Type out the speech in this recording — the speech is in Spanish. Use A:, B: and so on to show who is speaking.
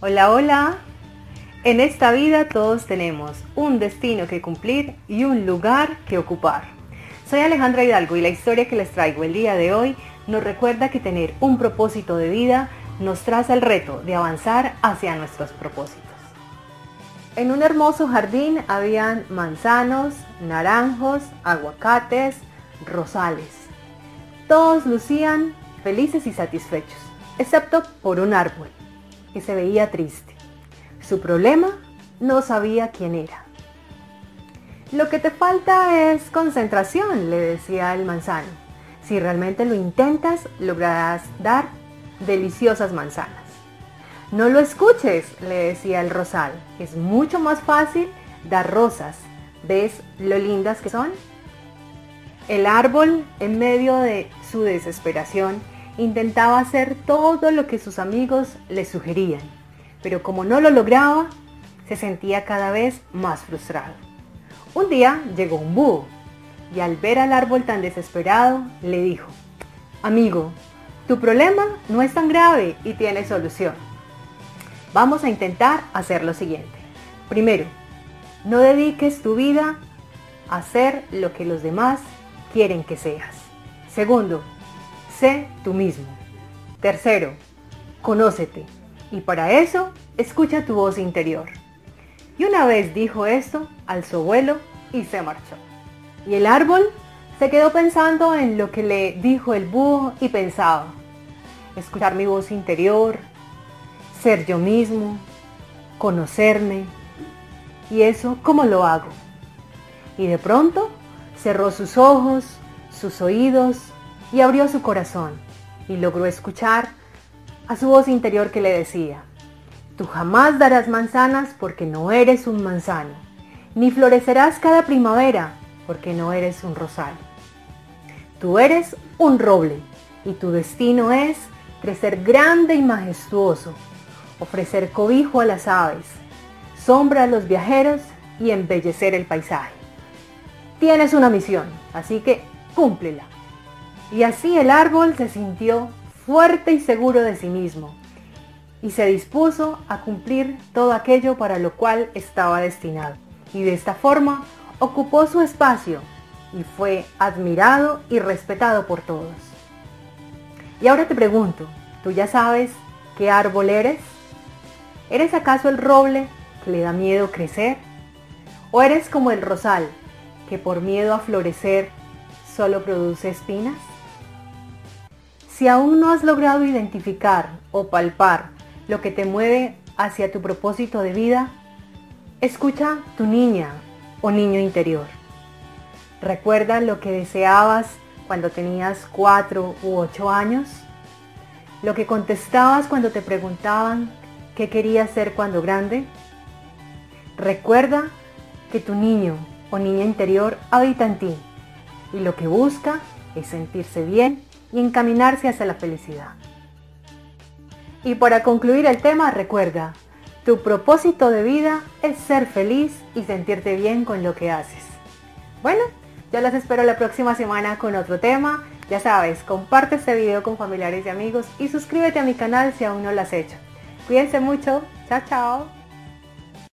A: Hola, hola. En esta vida todos tenemos un destino que cumplir y un lugar que ocupar. Soy Alejandra Hidalgo y la historia que les traigo el día de hoy nos recuerda que tener un propósito de vida nos traza el reto de avanzar hacia nuestros propósitos. En un hermoso jardín habían manzanos, naranjos, aguacates, rosales. Todos lucían felices y satisfechos, excepto por un árbol, que se veía triste. Su problema no sabía quién era. Lo que te falta es concentración, le decía el manzano. Si realmente lo intentas, lograrás dar deliciosas manzanas. No lo escuches, le decía el rosal. Es mucho más fácil dar rosas. ¿Ves lo lindas que son? El árbol, en medio de su desesperación, intentaba hacer todo lo que sus amigos le sugerían, pero como no lo lograba, se sentía cada vez más frustrado. Un día llegó un búho y al ver al árbol tan desesperado, le dijo, Amigo, tu problema no es tan grave y tiene solución. Vamos a intentar hacer lo siguiente. Primero, no dediques tu vida a hacer lo que los demás quieren que seas. Segundo, sé tú mismo. Tercero, conócete. Y para eso, escucha tu voz interior. Y una vez dijo esto, alzó vuelo y se marchó. Y el árbol se quedó pensando en lo que le dijo el búho y pensaba, escuchar mi voz interior, ser yo mismo, conocerme. ¿Y eso cómo lo hago? Y de pronto cerró sus ojos, sus oídos y abrió su corazón y logró escuchar a su voz interior que le decía, tú jamás darás manzanas porque no eres un manzano, ni florecerás cada primavera porque no eres un rosal. Tú eres un roble y tu destino es crecer grande y majestuoso, ofrecer cobijo a las aves, sombra a los viajeros y embellecer el paisaje. Tienes una misión, así que cúmplela. Y así el árbol se sintió fuerte y seguro de sí mismo y se dispuso a cumplir todo aquello para lo cual estaba destinado. Y de esta forma ocupó su espacio y fue admirado y respetado por todos. Y ahora te pregunto, ¿tú ya sabes qué árbol eres? ¿Eres acaso el roble que le da miedo crecer? ¿O eres como el rosal que por miedo a florecer solo produce espinas? Si aún no has logrado identificar o palpar lo que te mueve hacia tu propósito de vida, escucha tu niña o niño interior. ¿Recuerda lo que deseabas cuando tenías cuatro u ocho años? ¿Lo que contestabas cuando te preguntaban qué querías ser cuando grande? Recuerda que tu niño o niña interior habita en ti y lo que busca es sentirse bien y encaminarse hacia la felicidad. Y para concluir el tema, recuerda, tu propósito de vida es ser feliz y sentirte bien con lo que haces. Bueno, yo las espero la próxima semana con otro tema. Ya sabes, comparte este video con familiares y amigos y suscríbete a mi canal si aún no lo has hecho. Cuídense mucho. Chao, chao.